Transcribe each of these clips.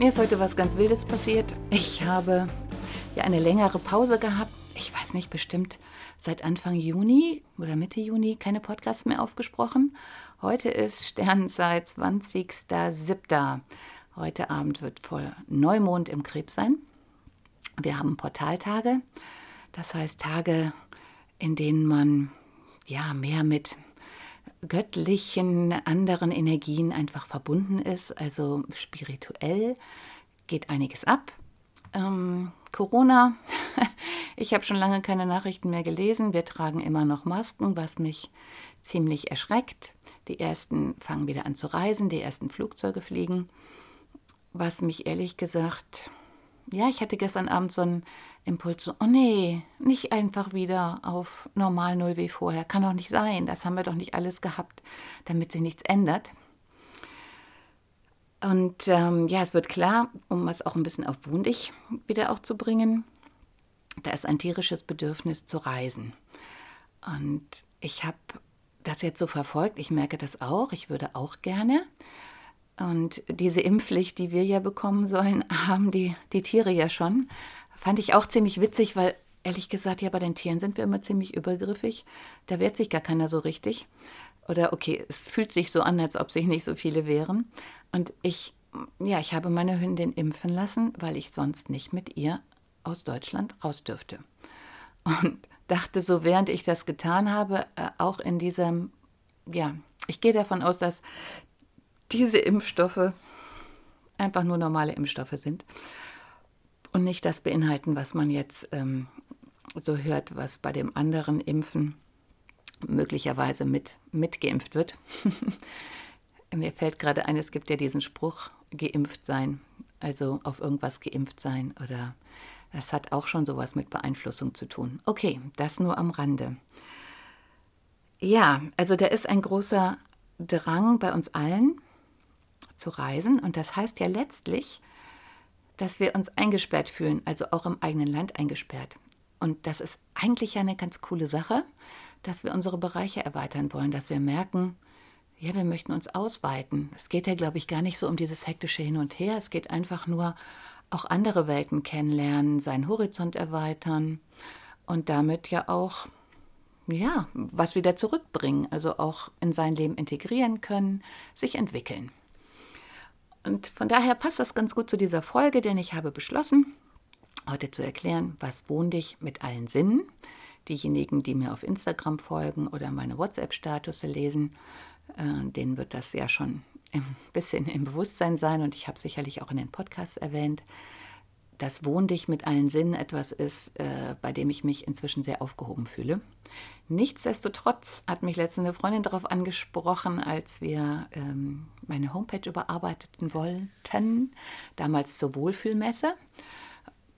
Mir ist heute was ganz Wildes passiert. Ich habe ja eine längere Pause gehabt. Ich weiß nicht, bestimmt seit Anfang Juni oder Mitte Juni keine Podcasts mehr aufgesprochen. Heute ist Sternzeit 20.07. Heute Abend wird voll Neumond im Krebs sein. Wir haben Portaltage, das heißt Tage, in denen man ja mehr mit göttlichen anderen Energien einfach verbunden ist, also spirituell geht einiges ab. Ähm, Corona, ich habe schon lange keine Nachrichten mehr gelesen. Wir tragen immer noch Masken, was mich ziemlich erschreckt. Die ersten fangen wieder an zu reisen, die ersten Flugzeuge fliegen, was mich ehrlich gesagt, ja, ich hatte gestern Abend so einen Impuls, so, oh nee, nicht einfach wieder auf normal Null wie vorher, kann doch nicht sein, das haben wir doch nicht alles gehabt, damit sich nichts ändert. Und ähm, ja, es wird klar, um es auch ein bisschen auf Wohndig wieder auch zu bringen, da ist ein tierisches Bedürfnis zu reisen. Und ich habe das jetzt so verfolgt, ich merke das auch, ich würde auch gerne. Und diese Impfpflicht, die wir ja bekommen sollen, haben die, die Tiere ja schon. Fand ich auch ziemlich witzig, weil ehrlich gesagt, ja, bei den Tieren sind wir immer ziemlich übergriffig. Da wehrt sich gar keiner so richtig. Oder okay, es fühlt sich so an, als ob sich nicht so viele wehren. Und ich, ja, ich habe meine Hündin impfen lassen, weil ich sonst nicht mit ihr aus Deutschland raus dürfte. Und dachte so, während ich das getan habe, äh, auch in diesem, ja, ich gehe davon aus, dass diese Impfstoffe einfach nur normale Impfstoffe sind und nicht das beinhalten, was man jetzt ähm, so hört, was bei dem anderen Impfen möglicherweise mit mitgeimpft wird. Mir fällt gerade ein, es gibt ja diesen Spruch, geimpft sein, also auf irgendwas geimpft sein oder das hat auch schon sowas mit Beeinflussung zu tun. Okay, das nur am Rande. Ja, also da ist ein großer Drang bei uns allen zu reisen und das heißt ja letztlich, dass wir uns eingesperrt fühlen, also auch im eigenen Land eingesperrt. Und das ist eigentlich eine ganz coole Sache, dass wir unsere Bereiche erweitern wollen, dass wir merken, ja, wir möchten uns ausweiten. Es geht ja, glaube ich, gar nicht so um dieses hektische Hin und Her. Es geht einfach nur auch andere Welten kennenlernen, seinen Horizont erweitern und damit ja auch ja, was wieder zurückbringen, also auch in sein Leben integrieren können, sich entwickeln. Und von daher passt das ganz gut zu dieser Folge, denn ich habe beschlossen, heute zu erklären, was wohnt dich mit allen Sinnen. Diejenigen, die mir auf Instagram folgen oder meine WhatsApp-Statuse lesen, äh, denen wird das ja schon ein bisschen im Bewusstsein sein und ich habe sicherlich auch in den Podcasts erwähnt, dass Wohn dich mit allen Sinnen etwas ist, äh, bei dem ich mich inzwischen sehr aufgehoben fühle. Nichtsdestotrotz hat mich letztens eine Freundin darauf angesprochen, als wir ähm, meine Homepage überarbeiten wollten, damals zur Wohlfühlmesse,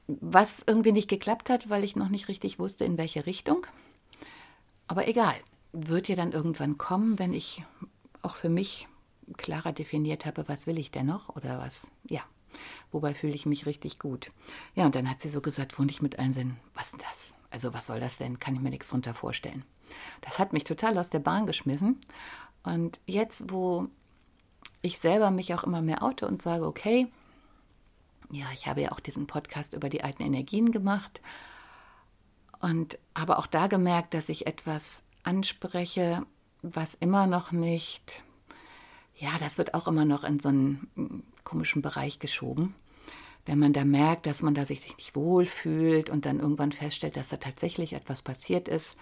was irgendwie nicht geklappt hat, weil ich noch nicht richtig wusste, in welche Richtung. Aber egal, wird ja dann irgendwann kommen, wenn ich auch für mich klarer definiert habe, was will ich denn noch oder was, ja, wobei fühle ich mich richtig gut. Ja, und dann hat sie so gesagt, wohne ich mit allen Sinnen, was ist das? Also was soll das denn? Kann ich mir nichts drunter vorstellen. Das hat mich total aus der Bahn geschmissen. Und jetzt, wo ich selber mich auch immer mehr oute und sage, okay, ja, ich habe ja auch diesen Podcast über die alten Energien gemacht und habe auch da gemerkt, dass ich etwas anspreche, was immer noch nicht, ja, das wird auch immer noch in so einen hm, komischen Bereich geschoben. wenn man da merkt, dass man da sich nicht wohl fühlt und dann irgendwann feststellt, dass da tatsächlich etwas passiert ist,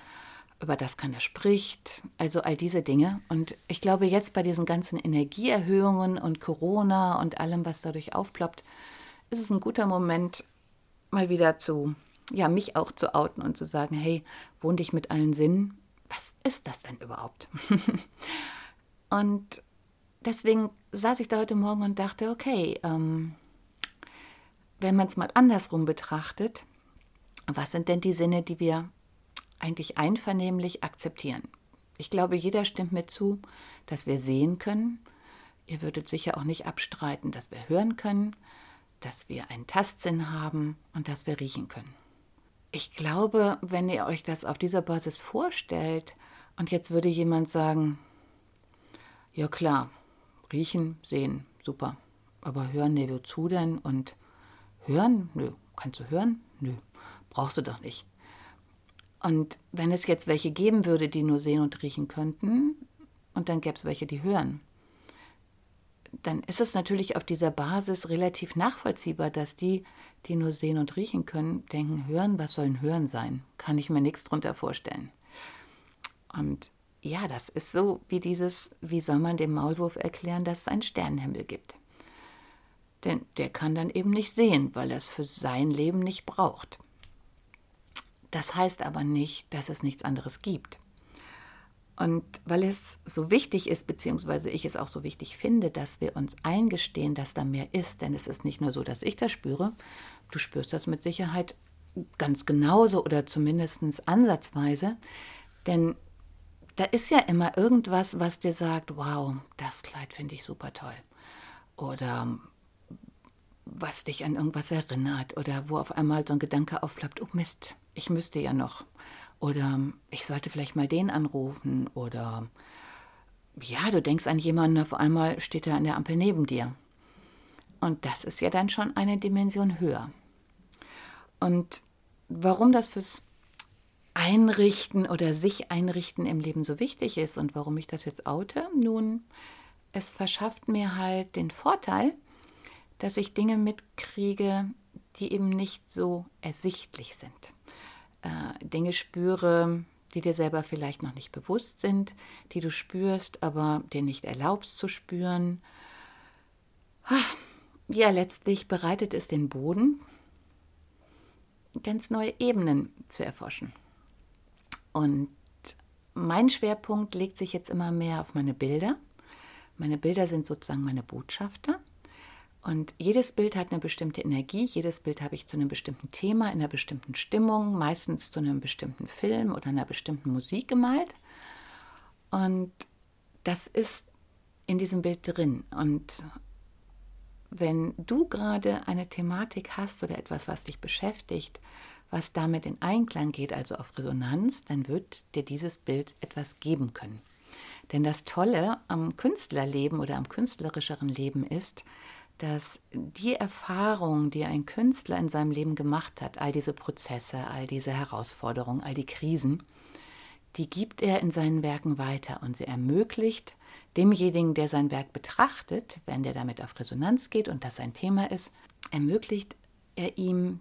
über das keiner spricht, also all diese Dinge. Und ich glaube, jetzt bei diesen ganzen Energieerhöhungen und Corona und allem, was dadurch aufploppt, ist es ein guter Moment, mal wieder zu, ja, mich auch zu outen und zu sagen, hey, wohn dich mit allen Sinnen. Was ist das denn überhaupt? und deswegen saß ich da heute Morgen und dachte, okay, ähm, wenn man es mal andersrum betrachtet, was sind denn die Sinne, die wir eigentlich einvernehmlich akzeptieren? Ich glaube, jeder stimmt mir zu, dass wir sehen können. Ihr würdet sicher auch nicht abstreiten, dass wir hören können, dass wir einen Tastsinn haben und dass wir riechen können. Ich glaube, wenn ihr euch das auf dieser Basis vorstellt und jetzt würde jemand sagen, ja klar, riechen, sehen, super, aber hören, nee, wozu denn? Und hören? Nö. Kannst du hören? Nö. Brauchst du doch nicht. Und wenn es jetzt welche geben würde, die nur sehen und riechen könnten, und dann gäbe es welche, die hören, dann ist es natürlich auf dieser Basis relativ nachvollziehbar, dass die, die nur sehen und riechen können, denken, hören, was soll ein Hören sein? Kann ich mir nichts drunter vorstellen. Und ja, das ist so wie dieses, wie soll man dem Maulwurf erklären, dass es einen Sternenhimmel gibt? Denn der kann dann eben nicht sehen, weil er es für sein Leben nicht braucht. Das heißt aber nicht, dass es nichts anderes gibt. Und weil es so wichtig ist, beziehungsweise ich es auch so wichtig finde, dass wir uns eingestehen, dass da mehr ist, denn es ist nicht nur so, dass ich das spüre, du spürst das mit Sicherheit ganz genauso oder zumindest ansatzweise, denn da ist ja immer irgendwas, was dir sagt, wow, das Kleid finde ich super toll. Oder was dich an irgendwas erinnert oder wo auf einmal so ein Gedanke aufploppt, oh Mist, ich müsste ja noch. Oder ich sollte vielleicht mal den anrufen. Oder ja, du denkst an jemanden, auf einmal steht er an der Ampel neben dir. Und das ist ja dann schon eine Dimension höher. Und warum das fürs Einrichten oder sich einrichten im Leben so wichtig ist und warum ich das jetzt oute, nun, es verschafft mir halt den Vorteil, dass ich Dinge mitkriege, die eben nicht so ersichtlich sind äh, Dinge spüre, die dir selber vielleicht noch nicht bewusst sind, die du spürst, aber dir nicht erlaubst zu spüren. Ja, letztlich bereitet es den Boden, ganz neue Ebenen zu erforschen. Und mein Schwerpunkt legt sich jetzt immer mehr auf meine Bilder. Meine Bilder sind sozusagen meine Botschafter. Und jedes Bild hat eine bestimmte Energie, jedes Bild habe ich zu einem bestimmten Thema, in einer bestimmten Stimmung, meistens zu einem bestimmten Film oder einer bestimmten Musik gemalt. Und das ist in diesem Bild drin. Und wenn du gerade eine Thematik hast oder etwas, was dich beschäftigt, was damit in Einklang geht, also auf Resonanz, dann wird dir dieses Bild etwas geben können. Denn das Tolle am Künstlerleben oder am künstlerischeren Leben ist, dass die Erfahrung, die ein Künstler in seinem Leben gemacht hat, all diese Prozesse, all diese Herausforderungen, all die Krisen, die gibt er in seinen Werken weiter und sie ermöglicht demjenigen, der sein Werk betrachtet, wenn der damit auf Resonanz geht und das sein Thema ist, ermöglicht er ihm,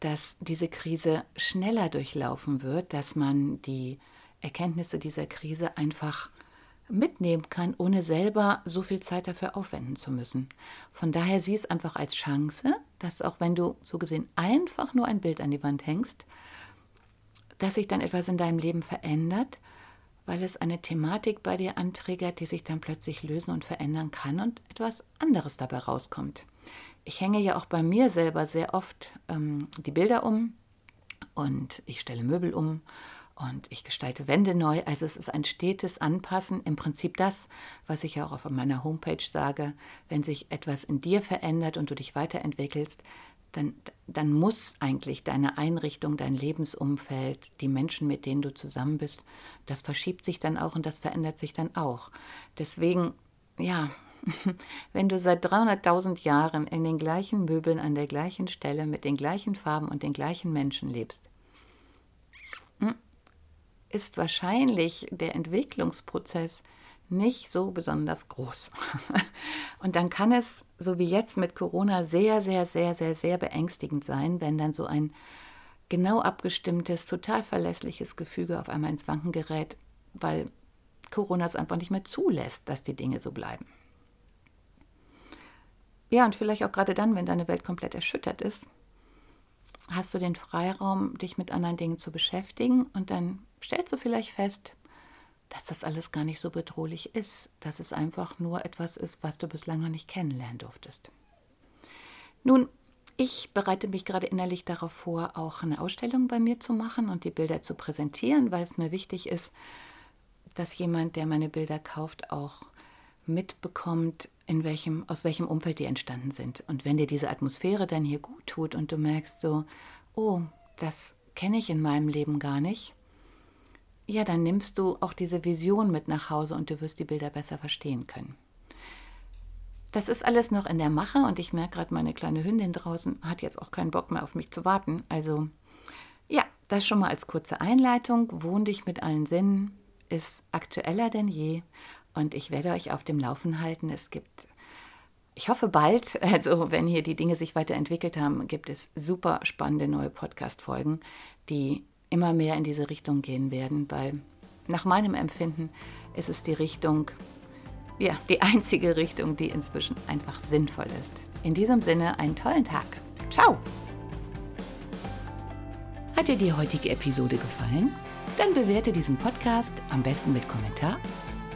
dass diese Krise schneller durchlaufen wird, dass man die Erkenntnisse dieser Krise einfach mitnehmen kann, ohne selber so viel Zeit dafür aufwenden zu müssen. Von daher sieh es einfach als Chance, dass auch wenn du so gesehen einfach nur ein Bild an die Wand hängst, dass sich dann etwas in deinem Leben verändert, weil es eine Thematik bei dir anträgert, die sich dann plötzlich lösen und verändern kann und etwas anderes dabei rauskommt. Ich hänge ja auch bei mir selber sehr oft ähm, die Bilder um und ich stelle Möbel um und ich gestalte Wände neu. Also es ist ein stetes Anpassen. Im Prinzip das, was ich auch auf meiner Homepage sage. Wenn sich etwas in dir verändert und du dich weiterentwickelst, dann, dann muss eigentlich deine Einrichtung, dein Lebensumfeld, die Menschen, mit denen du zusammen bist, das verschiebt sich dann auch und das verändert sich dann auch. Deswegen, ja, wenn du seit 300.000 Jahren in den gleichen Möbeln an der gleichen Stelle mit den gleichen Farben und den gleichen Menschen lebst, ist wahrscheinlich der Entwicklungsprozess nicht so besonders groß. Und dann kann es, so wie jetzt mit Corona, sehr, sehr, sehr, sehr, sehr beängstigend sein, wenn dann so ein genau abgestimmtes, total verlässliches Gefüge auf einmal ins Wanken gerät, weil Corona es einfach nicht mehr zulässt, dass die Dinge so bleiben. Ja, und vielleicht auch gerade dann, wenn deine Welt komplett erschüttert ist, hast du den Freiraum, dich mit anderen Dingen zu beschäftigen und dann stellst du vielleicht fest, dass das alles gar nicht so bedrohlich ist, dass es einfach nur etwas ist, was du bislang noch nicht kennenlernen durftest. Nun, ich bereite mich gerade innerlich darauf vor, auch eine Ausstellung bei mir zu machen und die Bilder zu präsentieren, weil es mir wichtig ist, dass jemand, der meine Bilder kauft, auch mitbekommt, in welchem, aus welchem Umfeld die entstanden sind. Und wenn dir diese Atmosphäre dann hier gut tut und du merkst so, oh, das kenne ich in meinem Leben gar nicht, ja, dann nimmst du auch diese Vision mit nach Hause und du wirst die Bilder besser verstehen können. Das ist alles noch in der Mache und ich merke gerade, meine kleine Hündin draußen hat jetzt auch keinen Bock mehr auf mich zu warten. Also ja, das schon mal als kurze Einleitung. Wohn dich mit allen Sinnen ist aktueller denn je und ich werde euch auf dem Laufen halten. Es gibt, ich hoffe bald, also wenn hier die Dinge sich weiterentwickelt haben, gibt es super spannende neue Podcast-Folgen, die immer mehr in diese Richtung gehen werden, weil nach meinem Empfinden ist es die Richtung, ja, die einzige Richtung, die inzwischen einfach sinnvoll ist. In diesem Sinne einen tollen Tag. Ciao! Hat dir die heutige Episode gefallen? Dann bewerte diesen Podcast am besten mit Kommentar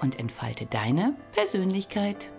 und entfalte deine Persönlichkeit.